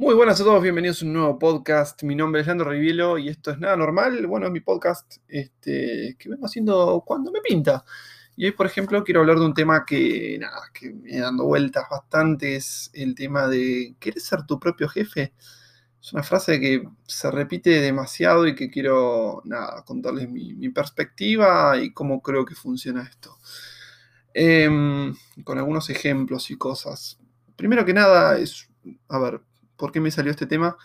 Muy buenas a todos, bienvenidos a un nuevo podcast. Mi nombre es Leandro Rivielo y esto es Nada Normal. Bueno, es mi podcast este, que vengo haciendo cuando me pinta. Y hoy, por ejemplo, quiero hablar de un tema que, nada, que me dando vueltas bastante, es el tema de ¿quieres ser tu propio jefe? Es una frase que se repite demasiado y que quiero, nada, contarles mi, perspectiva y cómo creo que funciona esto. Em, con algunos ejemplos y cosas. Primero que nada, es, a ver, ¿Por qué me salió este tema?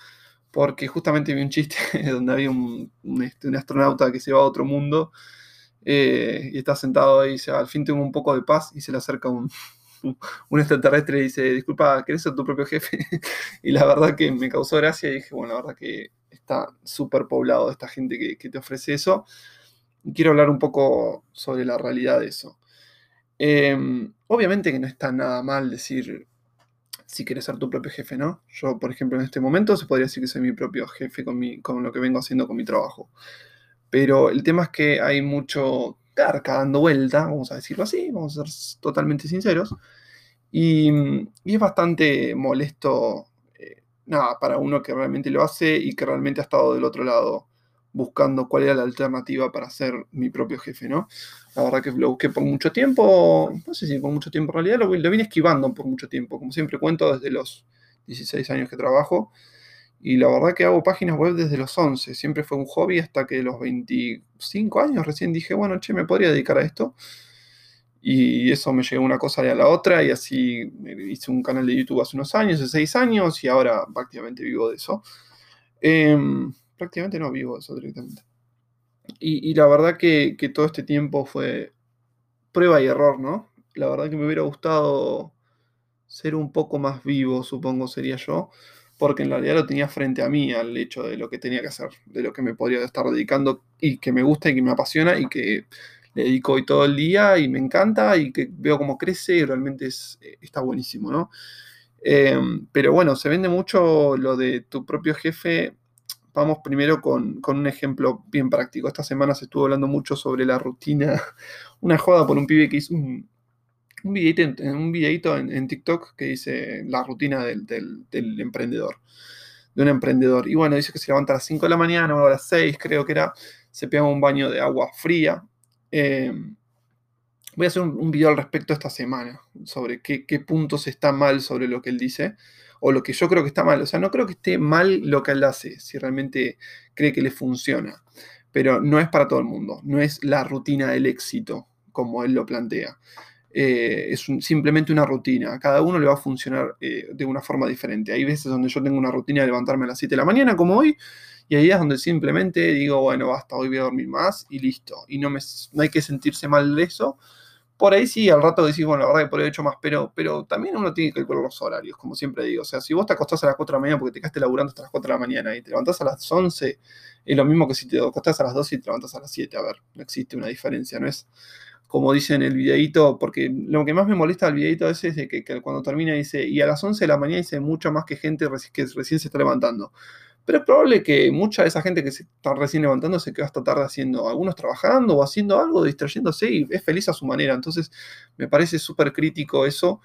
Porque justamente vi un chiste donde había este, un, astronauta que se va a otro mundo eh, y está sentado ahí y dice, al fin tengo un poco de paz y se le acerca un, extraterrestre y dice, disculpa, ¿querés ser tu propio jefe? y la verdad que me causó gracia y dije, bueno, la verdad que está súper poblado esta gente que, te ofrece eso. Y quiero hablar un poco sobre la realidad de eso. Em, obviamente que no está nada mal decir, si quieres ser tu propio jefe, ¿no? Yo, por ejemplo, en este momento se podría decir que soy mi propio jefe con, mi, con lo que vengo haciendo con mi trabajo. Pero el tema es que hay mucho carca dando vuelta, vamos a decirlo así, vamos a ser totalmente sinceros. Y, es bastante molesto, eh, nada, para uno que realmente lo hace y que realmente ha estado del otro lado buscando cuál era la alternativa para ser mi propio jefe, ¿no? La verdad que lo busqué por mucho tiempo, no sé si por mucho tiempo en realidad, lo, lo vine esquivando por mucho tiempo, como siempre cuento desde los 16 años que trabajo, y la verdad que hago páginas web desde los 11, siempre fue un hobby hasta que los 25 años recién dije, bueno, che, me podría dedicar a esto. Y eso me llegó una cosa a la otra y así hice un canal de YouTube hace unos años, de 6 años, y ahora prácticamente vivo de eso. Eh, prácticamente no vivo eso directamente. Y, la verdad que, todo este tiempo fue prueba y error, ¿no? La verdad que me hubiera gustado ser un poco más vivo, supongo sería yo, porque en realidad lo tenía frente a mí al hecho de lo que tenía que hacer, de lo que me podría estar dedicando y que me gusta y que me apasiona y que le dedico hoy todo el día y me encanta y que veo cómo crece y realmente es, está buenísimo, ¿no? Em, pero bueno, se vende mucho lo de tu propio jefe Vamos primero con, un ejemplo bien práctico. Esta semana se estuvo hablando mucho sobre la rutina, una joda por un pibe que hizo un, un videito, un videito en, TikTok que dice la rutina del, emprendedor, de un emprendedor. Y bueno, dice que se levanta a las 5 de la mañana o a las 6, creo que era, se pega un baño de agua fría. Eh, voy a hacer un, video al respecto esta semana, sobre qué, qué puntos está mal sobre lo que él dice o lo que yo creo que está mal. O sea, no creo que esté mal lo que él hace, si realmente cree que le funciona. Pero no es para todo el mundo, no es la rutina del éxito, como él lo plantea. Eh, es simplemente una rutina. A cada uno le va a funcionar eh, de una forma diferente. Hay veces donde yo tengo una rutina de levantarme a las 7 de la mañana, como hoy, y hay días donde simplemente digo, bueno, basta, hoy voy a dormir más y listo. Y no, no hay que sentirse mal de eso, por ahí sí, al rato decís, bueno, la verdad que por ahí he hecho más, pero, pero también uno tiene que calcular los horarios, como siempre digo. O sea, si vos te acostás a las 4 de la mañana porque te quedaste laburando hasta las 4 de la mañana y te levantás a las 11, es lo mismo que si te acostás a las 12 y te levantás a las 7. A ver, no existe una diferencia, no es como dice en el videito, porque lo que más me molesta del videito ese es de que, cuando termina dice, y a las 11 de la mañana dice mucha más que gente que recién se está levantando. Pero es probable que mucha de esa gente que se está recién levantando se queda hasta tarde haciendo, algunos trabajando o haciendo algo, distrayéndose y es feliz a su manera. Entonces me parece súper crítico eso.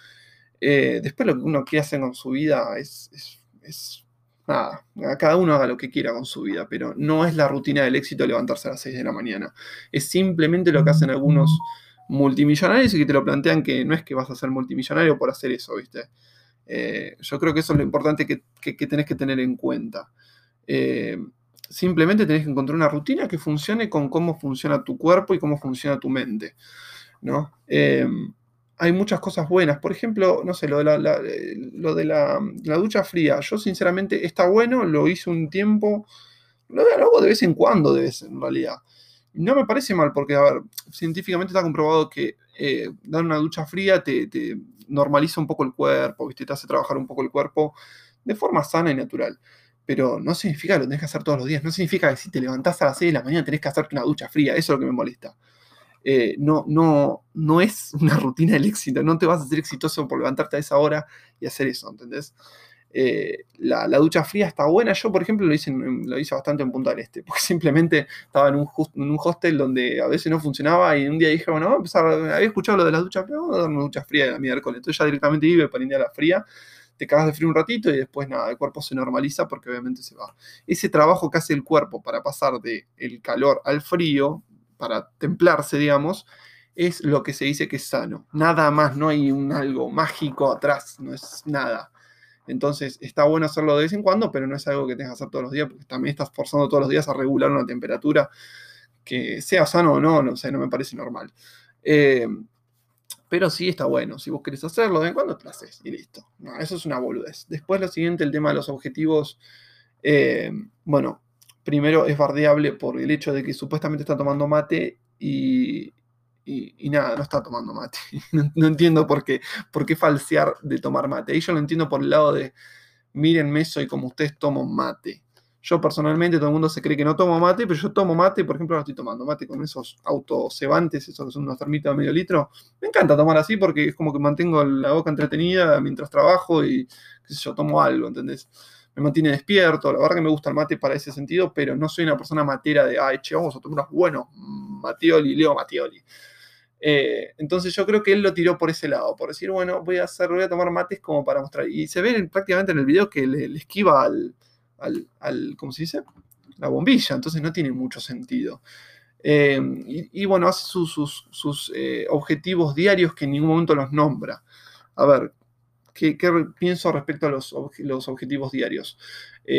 Eh, después lo que uno quiere hacer con su vida es, es, nada, cada uno haga lo que quiera con su vida, pero no es la rutina del éxito levantarse a las 6 de la mañana. Es simplemente lo que hacen algunos multimillonarios y que te lo plantean que no es que vas a ser multimillonario por hacer eso, ¿viste? Eh, yo creo que eso es lo importante que, que tenés que tener en cuenta. Eh, simplemente tenés que encontrar una rutina que funcione con cómo funciona tu cuerpo y cómo funciona tu mente. ¿no? Eh, hay muchas cosas buenas. Por ejemplo, no sé, lo de, la, lo de la, ducha fría. Yo sinceramente está bueno, lo hice un tiempo, lo hago de vez en cuando, de vez en realidad. No me parece mal porque, a ver, científicamente está comprobado que eh, dar una ducha fría te, normaliza un poco el cuerpo, ¿viste? te hace trabajar un poco el cuerpo de forma sana y natural pero no significa que lo tenés que hacer todos los días. No significa que si te levantás a las 6 de la mañana tenés que hacerte una ducha fría. Eso es lo que me molesta. Eh, no, no, no es una rutina del éxito. No te vas a hacer exitoso por levantarte a esa hora y hacer eso, ¿entendés? Eh, la, ducha fría está buena. Yo, por ejemplo, lo hice, lo hice bastante en Punta del Este, porque simplemente estaba en un, en un hostel donde a veces no funcionaba y un día dije, bueno, vamos a empezar, había escuchado lo de las duchas frías, vamos a dar una ducha fría de la miércoles. Entonces ya directamente iba para a la fría te cagas de frío un ratito y después nada, el cuerpo se normaliza porque obviamente se va. Ese trabajo que hace el cuerpo para pasar del el calor al frío, para templarse, digamos, es lo que se dice que es sano. Nada más, no hay un algo mágico atrás, no es nada. Entonces está bueno hacerlo de vez en cuando, pero no es algo que tengas que hacer todos los días, porque también estás forzando todos los días a regular una temperatura que sea sano o no, no sé, no me parece normal. Eh, pero sí está bueno. Si vos querés hacerlo de vez en cuando, te haces y listo. Eso es una boludez. Después lo siguiente, el tema de los objetivos. Eh, bueno, primero es bardeable por el hecho de que supuestamente está tomando mate y, y, nada, no está tomando mate. No, entiendo por qué, por qué falsear de tomar mate. Y yo lo entiendo por el lado de, mírenme, soy como ustedes tomo mate. Yo personalmente, todo el mundo se cree que no tomo mate, pero yo tomo mate, por ejemplo, ahora estoy tomando mate con esos autocebantes, esos que son unos termitas de medio litro. Me encanta tomar así porque es como que mantengo la boca entretenida mientras trabajo y, qué sé yo, tomo algo, ¿entendés? Me mantiene despierto, la verdad que me gusta el mate para ese sentido, pero no soy una persona matera de, ay, che, vamos a tomar unos buenos Matioli, Leo Matioli. Eh, entonces yo creo que él lo tiró por ese lado, por decir, bueno, voy a hacer, voy a tomar mates como para mostrar. Y se ve prácticamente en el video que le, esquiva al, al, ¿cómo se dice? La bombilla, entonces no tiene mucho sentido. Eh, y, bueno, hace sus, eh, objetivos diarios que en ningún momento los nombra. A ver, ¿qué, pienso respecto a los, los objetivos diarios?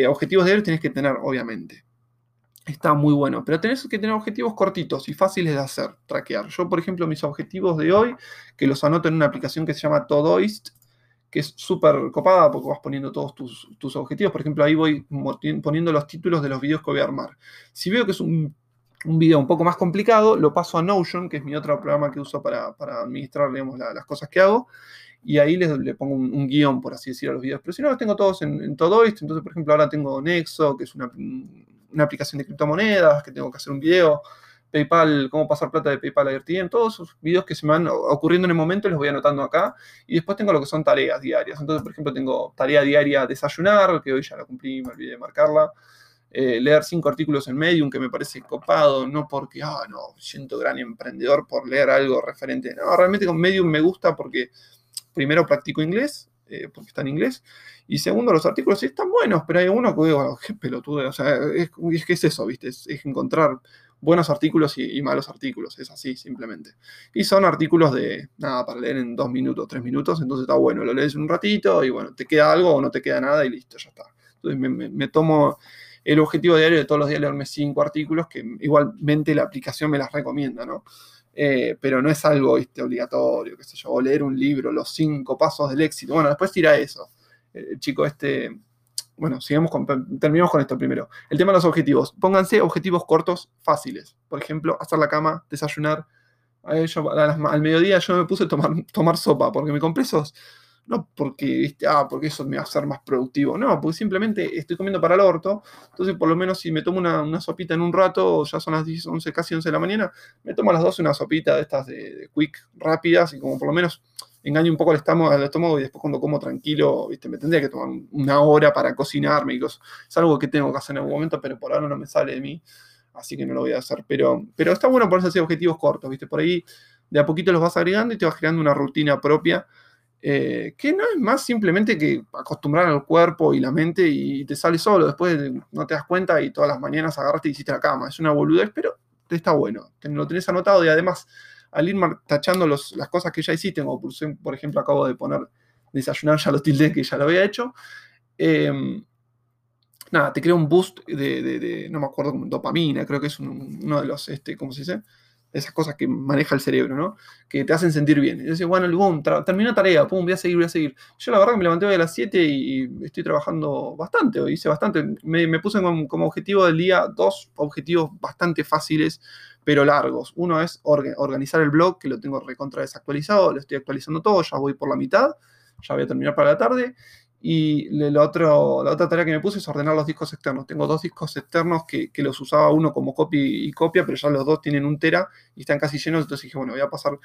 objetivos diarios tienes que tener, obviamente está muy bueno. Pero tenés que tener objetivos cortitos y fáciles de hacer, traquear. Yo, por ejemplo, mis objetivos de hoy, que los anoto en una aplicación que se llama Todoist, que es súper copada porque vas poniendo todos tus, objetivos. Por ejemplo, ahí voy poniendo los títulos de los videos que voy a armar. Si veo que es un, un video un poco más complicado, lo paso a Notion, que es mi otro programa que uso para, administrar las cosas que hago. Y ahí le, pongo un, guion, por así decirlo, a los videos. Pero si no, los tengo todos en, en Todoist. Entonces, por ejemplo, ahora tengo Nexo, que es una, una aplicación de criptomonedas, que tengo que hacer un video, PayPal, cómo pasar plata de PayPal a RTM, todos esos videos que se me van ocurriendo en el momento los voy anotando acá. Y después tengo lo que son tareas diarias. Entonces, por ejemplo, tengo tarea diaria desayunar, que hoy ya la cumplí, me olvidé de marcarla. Eh, leer cinco artículos en Medium, que me parece copado, no porque, ah, no, siento gran emprendedor por leer algo referente. No, realmente con Medium me gusta porque primero practico inglés, eh, porque está en inglés. Y segundo, los artículos sí están buenos, pero hay uno que digo, qué pelotudo. O sea, es, que es eso, ¿viste? Es, encontrar buenos artículos y, malos artículos. Es así, simplemente. Y son artículos de, nada, para leer en dos minutos, tres minutos. Entonces está bueno, lo lees un ratito y bueno, te queda algo o no te queda nada y listo, ya está. Entonces me, tomo el objetivo diario de todos los días leerme cinco artículos que igualmente la aplicación me las recomienda, ¿no? Eh, pero no es algo obligatorio, qué sé yo, o leer un libro, los cinco pasos del éxito. Bueno, después tira eso. El chico este, bueno, sigamos con, terminamos con esto primero. El tema de los objetivos. Pónganse objetivos cortos, fáciles. Por ejemplo, hacer la cama, desayunar. al mediodía yo me puse a tomar, tomar sopa, porque me compré esos no porque, ah, porque eso me va a hacer más productivo, no, porque simplemente estoy comiendo para el orto, entonces por lo menos si me tomo una, sopita en un rato, ya son las 10, 11, casi 11 de la mañana, me tomo a las 12 una sopita de estas de, quick rápidas y como por lo menos engaño un poco el estómago, al estómago y después cuando como tranquilo, ¿viste? me tendría que tomar una hora para cocinarme y cosas. Es algo que tengo que hacer en algún momento, pero por ahora no me sale de mí, así que no lo voy a hacer. Pero, pero está bueno ponerse así objetivos cortos, ¿viste? Por ahí de a poquito los vas agregando y te vas creando una rutina propia eh, que no es más simplemente que acostumbrar al cuerpo y la mente y te sale solo, después no te das cuenta y todas las mañanas agarraste y hiciste la cama. Es una boludez, pero te está bueno, lo tenés anotado y además al ir tachando las cosas que ya hiciste, como por, ejemplo acabo de poner desayunar, ya lo tilde que ya lo había hecho, em, nada, te crea un boost de, no me acuerdo, dopamina, creo que es uno de los, este, ¿cómo se dice? Esas cosas que maneja el cerebro, ¿no? Que te hacen sentir bien. Y yo bueno, boom, terminé tarea, pum, voy a seguir, voy a seguir. Yo la verdad que me levanté hoy a las 7 y estoy trabajando bastante, hoy hice bastante. Me, puse como, objetivo del día dos objetivos bastante fáciles, pero largos. Uno es organizar el blog, que lo tengo recontra desactualizado, lo estoy actualizando todo, ya voy por la mitad, ya voy a terminar para la tarde. Y la otra tarea que me puse es ordenar los discos externos. Tengo dos discos externos que, los usaba uno como copy y copia, pero ya los dos tienen un tera y están casi llenos. Entonces dije, bueno, voy a pasar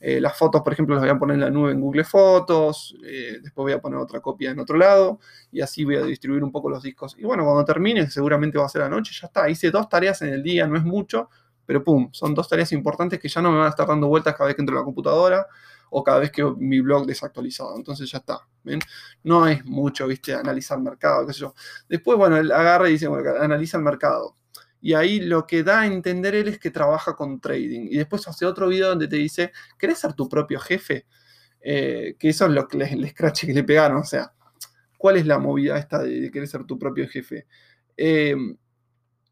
eh, las fotos, por ejemplo, las voy a poner en la nube en Google Fotos. Eh, después voy a poner otra copia en otro lado. Y así voy a distribuir un poco los discos. Y bueno, cuando termine, seguramente va a ser la noche, ya está. Hice dos tareas en el día, no es mucho, pero pum, son dos tareas importantes que ya no me van a estar dando vueltas cada vez que entro a la computadora o cada vez que mi blog desactualizado. Entonces ya está. No es mucho, ¿viste? Analizar mercado, qué sé yo. Después, bueno, él agarra y dice, bueno, analiza el mercado. Y ahí lo que da a entender él es que trabaja con trading. Y después hace otro video donde te dice, ¿querés ser tu propio jefe? Eh, que eso es lo que el scratch que le pegaron. O sea, ¿cuál es la movida esta de, querer ser tu propio jefe? Eh,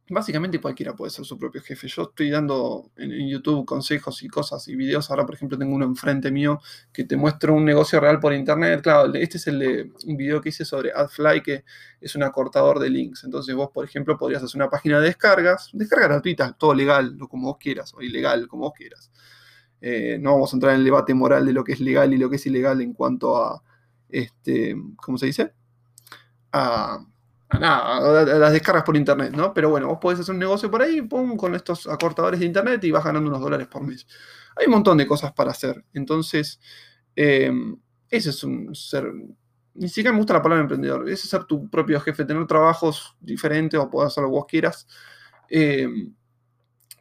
Básicamente cualquiera puede ser su propio jefe. Yo estoy dando en, YouTube consejos y cosas y videos. Ahora, por ejemplo, tengo uno enfrente mío que te muestra un negocio real por internet. Claro, este es el de un video que hice sobre AdFly, que es un acortador de links. Entonces vos, por ejemplo, podrías hacer una página de descargas, descarga gratuita, todo legal, como vos quieras, o ilegal, como vos quieras. Eh, no vamos a entrar en el debate moral de lo que es legal y lo que es ilegal en cuanto a, este, ¿cómo se dice? A nada, las descargas por internet, ¿no? Pero bueno, vos podés hacer un negocio por ahí, pum, con estos acortadores de internet y vas ganando unos dólares por mes. Hay un montón de cosas para hacer. Entonces, eh, ese es un ser. Ni siquiera me gusta la palabra emprendedor. Ese es ser tu propio jefe, tener trabajos diferentes o poder hacer lo que vos quieras. Eh,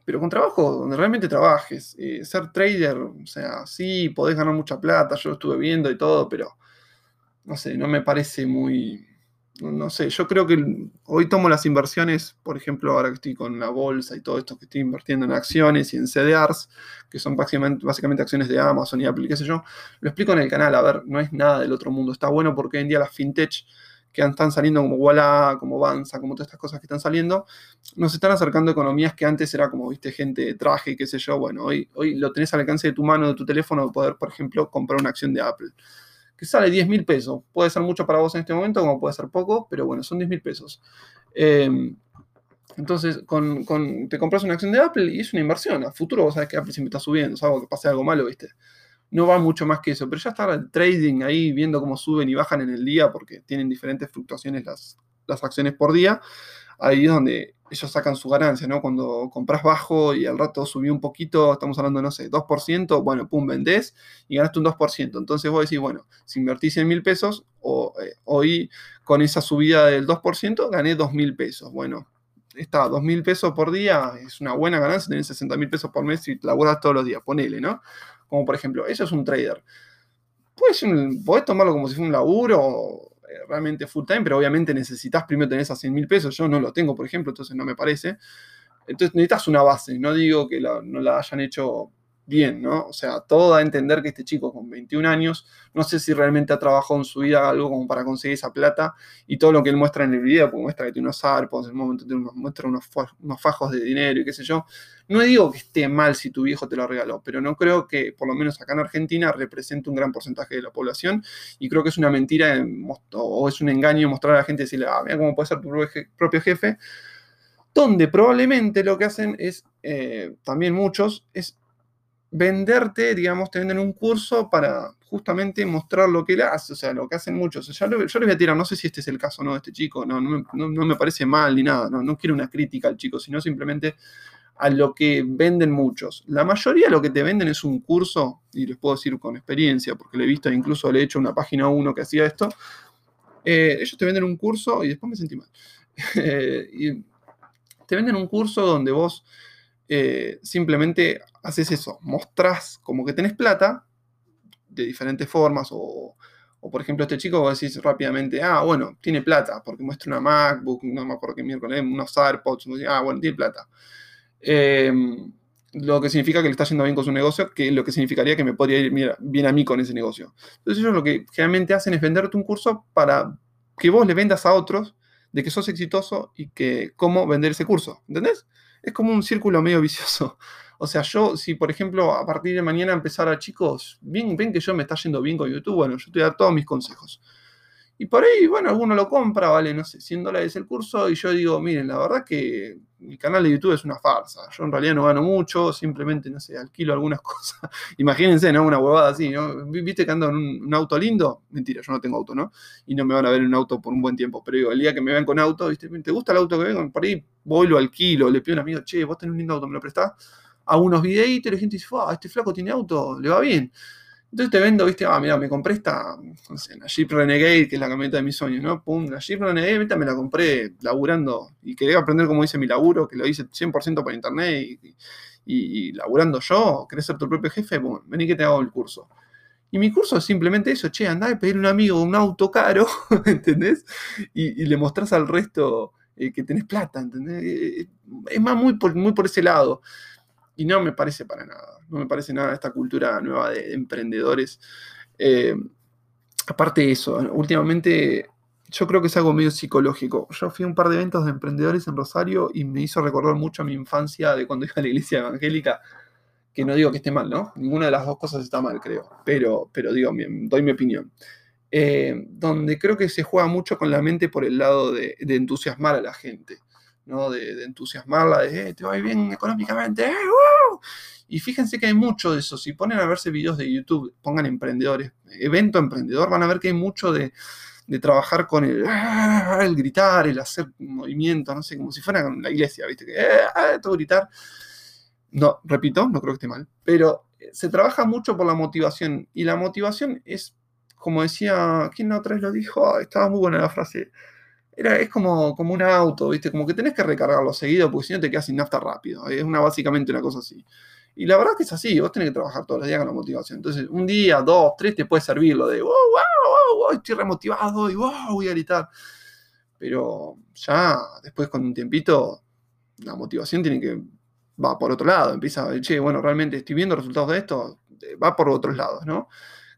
pero con trabajo donde realmente trabajes. Eh, ser trader, o sea, sí, podés ganar mucha plata, yo lo estuve viendo y todo, pero no sé, no me parece muy no sé, yo creo que hoy tomo las inversiones, por ejemplo, ahora que estoy con la bolsa y todo esto, que estoy invirtiendo en acciones y en CDRs, que son básicamente, básicamente acciones de Amazon y Apple, qué sé yo, lo explico en el canal, a ver, no es nada del otro mundo, está bueno porque hoy en día las fintech que están saliendo como Walla, como Banza, como todas estas cosas que están saliendo, nos están acercando a economías que antes era como, viste, gente de traje, qué sé yo, bueno, hoy, hoy lo tenés al alcance de tu mano, de tu teléfono, de poder, por ejemplo, comprar una acción de Apple que sale 10 mil pesos. Puede ser mucho para vos en este momento, como puede ser poco, pero bueno, son 10 mil pesos. Em, entonces, con, te compras una acción de Apple y es una inversión. A futuro vos sabés que Apple siempre está subiendo, salvo que pase algo malo, ¿viste? No va mucho más que eso, pero ya está el trading ahí viendo cómo suben y bajan en el día porque tienen diferentes fluctuaciones las, las acciones por día. Ahí es donde ellos sacan su ganancia, ¿no? Cuando compras bajo y al rato subió un poquito, estamos hablando, no sé, 2%, bueno, pum, vendés y ganaste un 2%. Entonces vos decís, bueno, si invertís 100 mil pesos, o, eh, hoy con esa subida del 2%, gané 2 mil pesos. Bueno, está 2 mil pesos por día, es una buena ganancia, tenés 60 mil pesos por mes y laburas todos los días, ponele, ¿no? Como por ejemplo, eso es un trader. Puedes, podés tomarlo como si fuera un laburo realmente full time, pero obviamente necesitas primero tener esas 100 mil pesos. Yo no lo tengo, por ejemplo, entonces no me parece. Entonces necesitas una base. No digo que no la hayan hecho bien, ¿no? O sea, todo da a entender que este chico con 21 años, no sé si realmente ha trabajado en su vida algo como para conseguir esa plata y todo lo que él muestra en el video, porque muestra que tiene unos arpos, en el momento muestra unos, unos, fajos de dinero y qué sé yo. No digo que esté mal si tu viejo te lo regaló, pero no creo que, por lo menos acá en Argentina, represente un gran porcentaje de la población y creo que es una mentira o es un engaño mostrar a la gente y decirle, ah, mira cómo puede ser tu propio jefe donde probablemente lo que hacen es, eh, también muchos, es venderte, digamos, te venden un curso para justamente mostrar lo que él hace, o sea, lo que hacen muchos. yo les voy a tirar, no sé si este es el caso, ¿no? De este chico, no, no, me parece mal ni nada, no, no quiero una crítica al chico, sino simplemente a lo que venden muchos. La mayoría de lo que te venden es un curso, y les puedo decir con experiencia, porque le he visto, incluso le he hecho una página 1 que hacía esto. Eh, ellos te venden un curso y después me sentí mal. y te venden un curso donde vos eh, simplemente haces eso, mostrás como que tenés plata de diferentes formas o, por ejemplo este chico vos decís rápidamente, ah, bueno, tiene plata porque muestra una MacBook, no me acuerdo qué miércoles, unos AirPods, ah, bueno, tiene plata. Em, lo que significa que le está yendo bien con su negocio, que lo que significaría que me podría ir bien a mí con ese negocio. Entonces ellos lo que generalmente hacen es venderte un curso para que vos le vendas a otros de que sos exitoso y que cómo vender ese curso, ¿entendés? es como un círculo medio vicioso. O sea, yo, si por ejemplo a partir de mañana empezara, chicos, ven, ven que yo me está yendo bien con YouTube, bueno, yo te voy a dar todos mis consejos. Y por ahí, bueno, alguno lo compra, vale, no sé, 100 dólares el curso, y yo digo, miren, la verdad que mi canal de YouTube es una farsa. Yo en realidad no gano mucho, simplemente, no sé, alquilo algunas cosas. Imagínense, ¿no? Una huevada así, ¿no? ¿Viste que ando en un, auto lindo? Mentira, yo no tengo auto, ¿no? Y no me van a ver en un auto por un buen tiempo. Pero digo, el día que me vean con auto, ¿viste? ¿Te gusta el auto que vengo? Por ahí voy, lo alquilo, le pido a un amigo, che, vos tenés un lindo auto, ¿me lo prestás? A unos videitos y la gente dice, este flaco tiene auto, le va bien. Entonces te vendo, viste, ah, mira, me compré esta, no sé, la Jeep Renegade, que es la camioneta de mis sueños, ¿no? Pum, la Jeep Renegade, me la compré laburando y quería aprender cómo hice mi laburo, que lo hice 100% por internet y, y, laburando yo, querés ser tu propio jefe, bueno, vení que te hago el curso. Y mi curso es simplemente eso, che, andá a pedir a un amigo un auto caro, ¿entendés? Y, le mostrás al resto eh, que tenés plata, ¿entendés? Eh, eh, es más muy muy por ese lado. Y no me parece para nada, no me parece nada esta cultura nueva de, emprendedores. aparte de eso, últimamente yo creo que es algo medio psicológico. Yo fui a un par de eventos de emprendedores en Rosario y me hizo recordar mucho a mi infancia de cuando iba a la iglesia evangélica, que no digo que esté mal, ¿no? Ninguna de las dos cosas está mal, creo, pero, pero digo, doy mi opinión. Eh, donde creo que se juega mucho con la mente por el lado de, entusiasmar a la gente, ¿no? De, entusiasmarla, de, eh, te va bien económicamente, eh, Y fíjense que hay mucho de eso. Si ponen a verse videos de YouTube, pongan emprendedores, evento emprendedor, van a ver que hay mucho de de trabajar con el, ah, el gritar, el hacer movimiento, no sé, como si fuera la iglesia, ¿viste? Que ah, todo gritar. No, repito, no creo que esté mal, pero se trabaja mucho por la motivación y la motivación es, como decía, ¿quién otra vez lo dijo? estaba muy buena la frase. Era, es como, como un auto, ¿viste? Como que tenés que recargarlo seguido porque si no te quedas sin nafta rápido. Es una, básicamente una cosa así. Y la verdad que es así, vos tenés que trabajar todos los días con la motivación. Entonces, un día, dos, tres te puede servir lo de, wow, wow, wow, estoy remotivado y wow, voy a gritar. Pero ya después con un tiempito, la motivación tiene que, va por otro lado, empieza che, bueno, realmente estoy viendo resultados de esto, eh, va por otros lados, ¿no?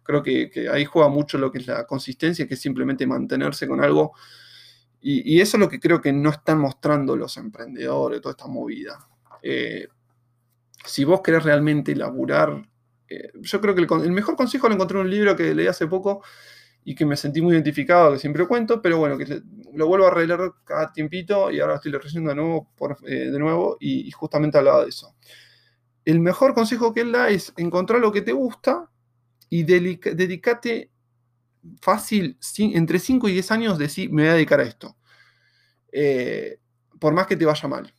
Creo que, ahí juega mucho lo que es la consistencia, que es simplemente mantenerse con algo. Y, eso es lo que creo que no están mostrando los emprendedores, toda esta movida. Eh, si vos querés realmente laburar, eh, yo creo que el, mejor consejo lo encontré en un libro que leí hace poco y que me sentí muy identificado, que siempre cuento, pero bueno, que lo vuelvo a releer cada tiempito y ahora estoy leyendo de nuevo, eh, de nuevo y, justamente hablaba de eso. El mejor consejo que él da es encontrar lo que te gusta y dedicate fácil, entre 5 y 10 años, decir, me voy a dedicar a esto. Eh, por más que te vaya mal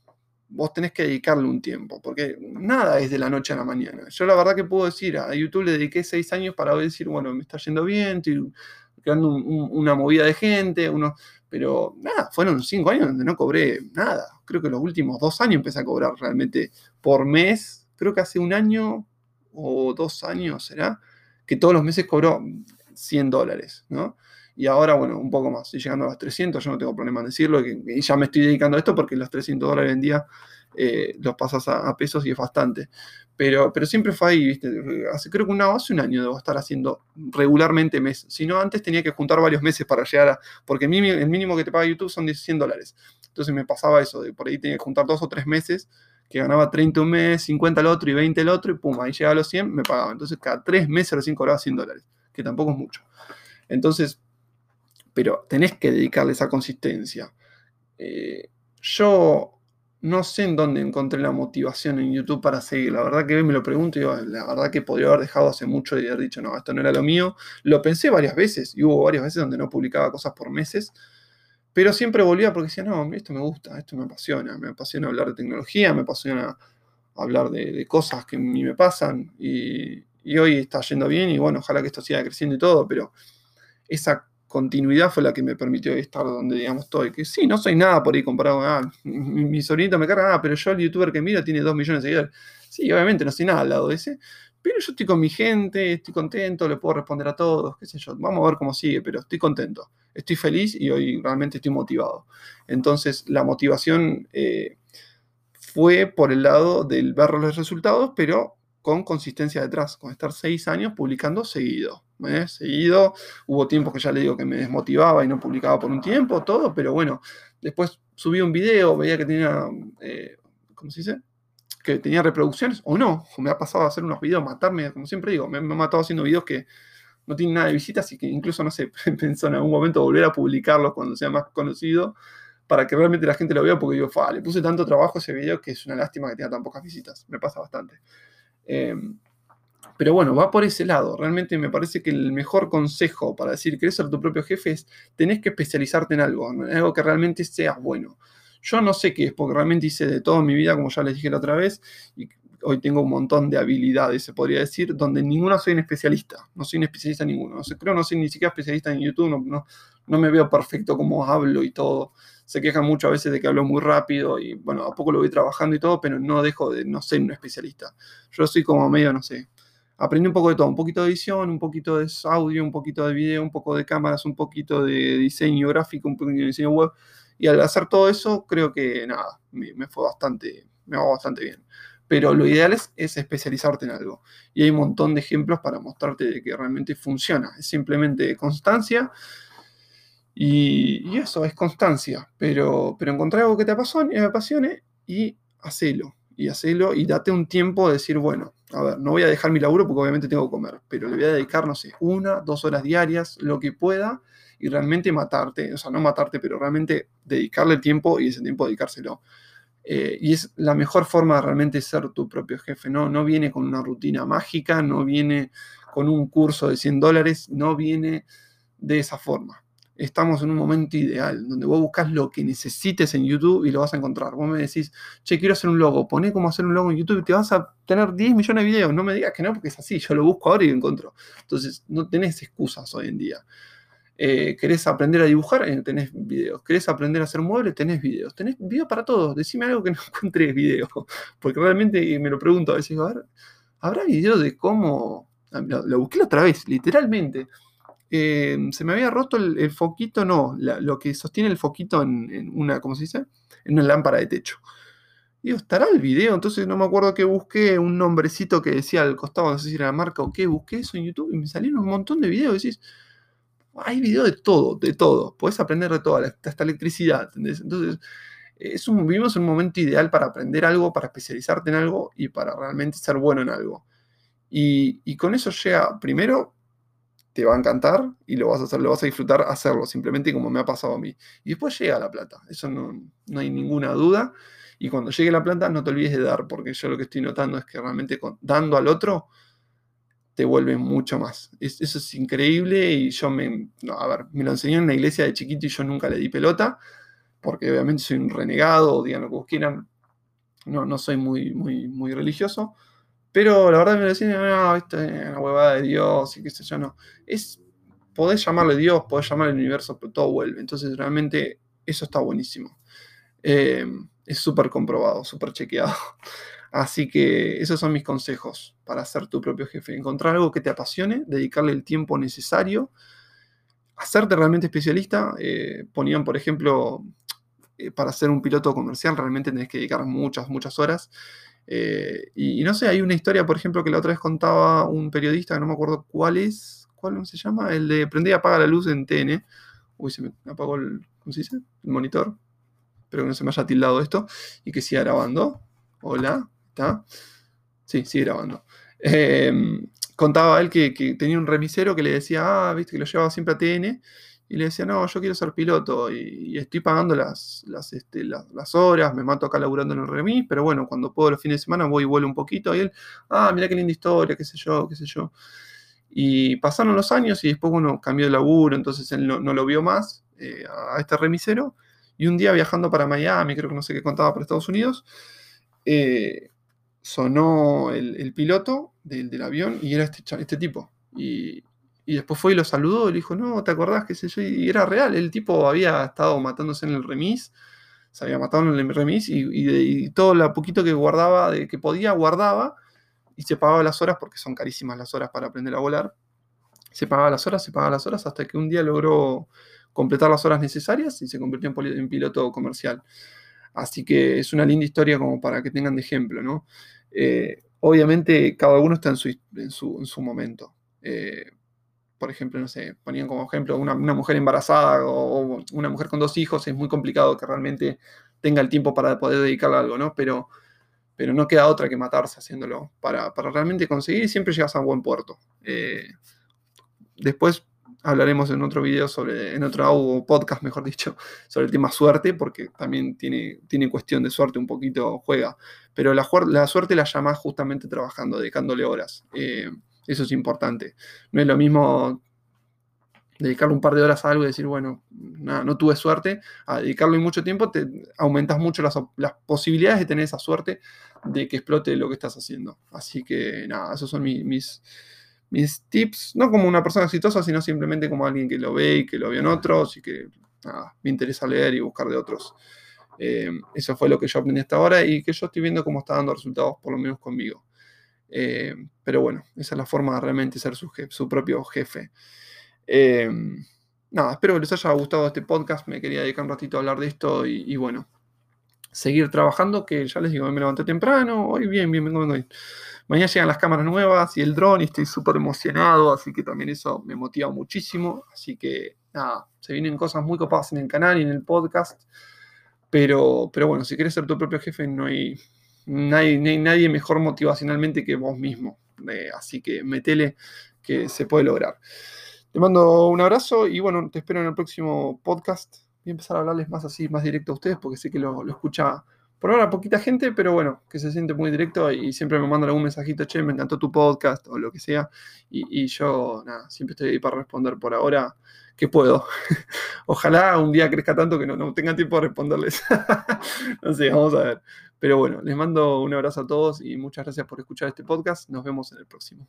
vos tenés que dedicarle un tiempo, porque nada es de la noche a la mañana. Yo la verdad que puedo decir, a YouTube le dediqué seis años para decir, bueno, me está yendo bien, estoy creando una movida de gente, uno, pero nada, fueron cinco años donde no cobré nada. Creo que los últimos dos años empecé a cobrar realmente por mes, creo que hace un año o dos años será, que todos los meses cobró 100 dólares, ¿no? Y ahora, bueno, un poco más. Estoy llegando a los 300, yo no tengo problema en decirlo. Y ya me estoy dedicando a esto porque los 300 dólares en día eh, los pasas a, pesos y es bastante. Pero, pero siempre fue ahí, ¿viste? Hace, creo que una, hace un año debo estar haciendo regularmente mes. Si no, antes tenía que juntar varios meses para llegar a. Porque el mínimo, que te paga YouTube son de 100 dólares. Entonces me pasaba eso, de por ahí tenía que juntar dos o tres meses que ganaba 30 un mes, 50 el otro y 20 el otro, y pum, ahí llegaba a los 100, me pagaba. Entonces cada tres meses recién cobraba 100 dólares, que tampoco es mucho. Entonces, pero tenés que dedicarle esa consistencia. Eh, yo no sé en dónde encontré la motivación en YouTube para seguir. La verdad que me lo pregunto y la verdad que podría haber dejado hace mucho y haber dicho, no, esto no era lo mío. Lo pensé varias veces y hubo varias veces donde no publicaba cosas por meses, pero siempre volvía porque decía, no, esto me gusta, esto me apasiona, me apasiona hablar de tecnología, me apasiona hablar de, cosas que a mí me pasan y, y hoy está yendo bien y bueno, ojalá que esto siga creciendo y todo, pero esa continuidad fue la que me permitió estar donde, digamos, estoy. Que sí, no soy nada por ahí comparado ah, mi, sobrinito me carga, ah, pero yo el youtuber que miro tiene dos millones de seguidores. Sí, obviamente no soy nada al lado de ese, pero yo estoy con mi gente, estoy contento, le puedo responder a todos, qué sé yo. Vamos a ver cómo sigue, pero estoy contento. Estoy feliz y hoy realmente estoy motivado. Entonces, la motivación eh, fue por el lado del ver los resultados, pero con consistencia detrás, con estar seis años publicando seguido. ¿eh? Seguido, hubo tiempos que ya le digo que me desmotivaba y no publicaba por un tiempo, todo, pero bueno, después subí un video, veía que tenía, eh, ¿cómo se dice? Que tenía reproducciones, o no, me ha pasado a hacer unos videos, matarme, como siempre digo, me, me ha matado haciendo videos que no tienen nada de visitas y que incluso, no sé, pensó en algún momento volver a publicarlos cuando sea más conocido para que realmente la gente lo vea, porque digo, le puse tanto trabajo ese video que es una lástima que tenga tan pocas visitas, me pasa bastante. Em, pero bueno, va por ese lado. Realmente me parece que el mejor consejo para decir que ser tu propio jefe es tenés que especializarte en algo, en algo que realmente sea bueno. Yo no sé qué es, porque realmente hice de toda mi vida, como ya les dije la otra vez, y hoy tengo un montón de habilidades, se podría decir, donde ninguno soy un especialista. No soy un especialista en ninguno. No creo no soy ni siquiera especialista en YouTube, no, no, me veo perfecto como hablo y todo. Se quejan mucho a veces de que hablo muy rápido y bueno, a poco lo voy trabajando y todo, pero no dejo de no ser un especialista. Yo soy como medio, no sé, aprendí un poco de todo, un poquito de edición, un poquito de audio, un poquito de video, un poco de cámaras, un poquito de diseño gráfico, un poquito de diseño web. Y al hacer todo eso, creo que nada, me, fue bastante, me va bastante bien. Pero lo ideal es, especializarte en algo. Y hay un montón de ejemplos para mostrarte de que realmente funciona. Es simplemente constancia. Y, eso, es constancia. Pero, pero encontrar algo que te apasione, y hacelo. Y hacelo y date un tiempo de decir, bueno, a ver, no voy a dejar mi laburo porque obviamente tengo que comer, pero le voy a dedicar, no sé, una, dos horas diarias, lo que pueda, y realmente matarte, o sea, no matarte, pero realmente dedicarle tiempo y ese tiempo dedicárselo. Eh, y es la mejor forma de realmente ser tu propio jefe, ¿no? No viene con una rutina mágica, no viene con un curso de 100 dólares, no viene de esa forma. Estamos en un momento ideal, donde vos buscas lo que necesites en YouTube y lo vas a encontrar. Vos me decís, che, quiero hacer un logo, poné cómo hacer un logo en YouTube y te vas a tener 10 millones de videos. No me digas que no, porque es así, yo lo busco ahora y lo encuentro. Entonces, no tenés excusas hoy en día. Eh, ¿Querés aprender a dibujar? Eh, tenés videos. ¿Querés aprender a hacer muebles? Tenés videos. Tenés videos para todos. Decime algo que no encuentres videos. Porque realmente me lo pregunto a veces, a ver, ¿habrá videos de cómo... Ah, lo, busqué otra vez, literalmente. Eh, se me había roto el, foquito, no, lo que sostiene el foquito en, una, ¿cómo se dice? En una lámpara de techo. Digo, ¿estará el video? Entonces no me acuerdo que busqué un nombrecito que decía al costado, no sé si era la marca o qué, busqué eso en YouTube y me salieron un montón de videos. Y decís, hay videos de todo, de todo. Puedes aprender de todo, hasta electricidad. Entonces, es un, vivimos en un momento ideal para aprender algo, para especializarte en algo y para realmente ser bueno en algo. Y, con eso llega, primero, te va a encantar y lo vas a hacer, lo vas a disfrutar hacerlo, simplemente como me ha pasado a mí. Y después llega la plata, eso no, no hay ninguna duda. Y cuando llegue la plata, no te olvides de dar, porque yo lo que estoy notando es que realmente dando al otro, te vuelve mucho más. eso es increíble y yo me, a ver, me lo enseñó en la iglesia de chiquito y yo nunca le di pelota, porque obviamente soy un renegado, digan lo que quieran, no, no soy muy, muy, muy religioso, pero la verdad me decían, no, esto es una huevada de Dios y qué sé yo, no. Es, podés llamarle Dios, podés llamarle el universo, pero todo vuelve. Entonces realmente eso está buenísimo. Eh, es súper comprobado, súper chequeado. Así que esos son mis consejos para ser tu propio jefe. Encontrar algo que te apasione, dedicarle el tiempo necesario, hacerte realmente especialista. Eh, ponían, por ejemplo, eh, para ser un piloto comercial realmente tenés que dedicar muchas, muchas horas. Eh, y, no sé, hay una historia, por ejemplo, que la otra vez contaba un periodista, que no me acuerdo cuál es, cuál se llama, el de prende y apaga la luz en TN. Uy, se me apagó el, ¿cómo se dice? El monitor. Espero que no se me haya tildado esto y que siga grabando. Hola. Sí, sigue grabando. Em, contaba él que, tenía un remisero que le decía, ah, viste, que lo llevaba siempre a TN, y le decía, no, yo quiero ser piloto, y, estoy pagando las, este, las, horas, me mato acá laburando en el remis, pero bueno, cuando puedo los fines de semana voy y vuelo un poquito, y él, ah, mira qué linda historia, qué sé yo, qué sé yo. Y pasaron los años y después, bueno, cambió de laburo, entonces él no, lo vio más eh, a este remisero, y un día viajando para Miami, creo que no sé qué contaba para Estados Unidos, eh, sonó el, piloto del, avión y era este, este tipo. Y, después fue y lo saludó y le dijo, no, ¿te acordás qué sé yo? Y era real, el tipo había estado matándose en el remis, se había matado en el remis y, todo lo poquito que guardaba, de que podía, guardaba y se pagaba las horas porque son carísimas las horas para aprender a volar. Se pagaba las horas, se pagaba las horas hasta que un día logró completar las horas necesarias y se convirtió en piloto comercial. Así que es una linda historia como para que tengan de ejemplo, ¿no? Eh, obviamente cada uno está en su, en su, momento. Eh, por ejemplo, no sé, ponían como ejemplo una, mujer embarazada o, una mujer con dos hijos, es muy complicado que realmente tenga el tiempo para poder dedicarle a algo, ¿no? Pero, pero no queda otra que matarse haciéndolo para, realmente conseguir siempre llegas a un buen puerto. Eh, después hablaremos en otro video sobre, en otro podcast, mejor dicho, sobre el tema suerte, porque también tiene, tiene cuestión de suerte un poquito, juega. Pero la, suerte la llamas justamente trabajando, dedicándole horas. Eh, eso es importante. No es lo mismo dedicarle un par de horas a algo y decir, bueno, nada, no tuve suerte, a dedicarle mucho tiempo, te aumentas mucho las, posibilidades de tener esa suerte de que explote lo que estás haciendo. Así que nada, esos son mis mis tips, no como una persona exitosa, sino simplemente como alguien que lo ve y que lo vio en otros y que me interesa leer y buscar de otros. Eh, eso fue lo que yo aprendí hasta ahora y que yo estoy viendo cómo está dando resultados, por lo menos conmigo. Eh, pero bueno, esa es la forma de realmente ser su, su propio jefe. Eh, nada, espero que les haya gustado este podcast. Me quería dedicar un ratito a hablar de esto y, bueno, seguir trabajando, que ya les digo, me levanté temprano, hoy bien, bien, vengo, vengo bien. Mañana llegan las cámaras nuevas y el dron y estoy súper emocionado, así que también eso me motiva muchísimo. Así que nada, se vienen cosas muy copadas en el canal y en el podcast. Pero, pero bueno, si quieres ser tu propio jefe, no hay, nadie, nadie mejor motivacionalmente que vos mismo. Eh, así que metele que se puede lograr. Te mando un abrazo y bueno, te espero en el próximo podcast. Voy a empezar a hablarles más así, más directo a ustedes, porque sé que lo, escucha por ahora poquita gente, pero bueno, que se siente muy directo y siempre me mandan algún mensajito, che, me encantó tu podcast o lo que sea. Y, yo, nada, siempre estoy ahí para responder por ahora que puedo. Ojalá un día crezca tanto que no, no tenga tiempo de responderles. no sé, vamos a ver. Pero bueno, les mando un abrazo a todos y muchas gracias por escuchar este podcast. Nos vemos en el próximo.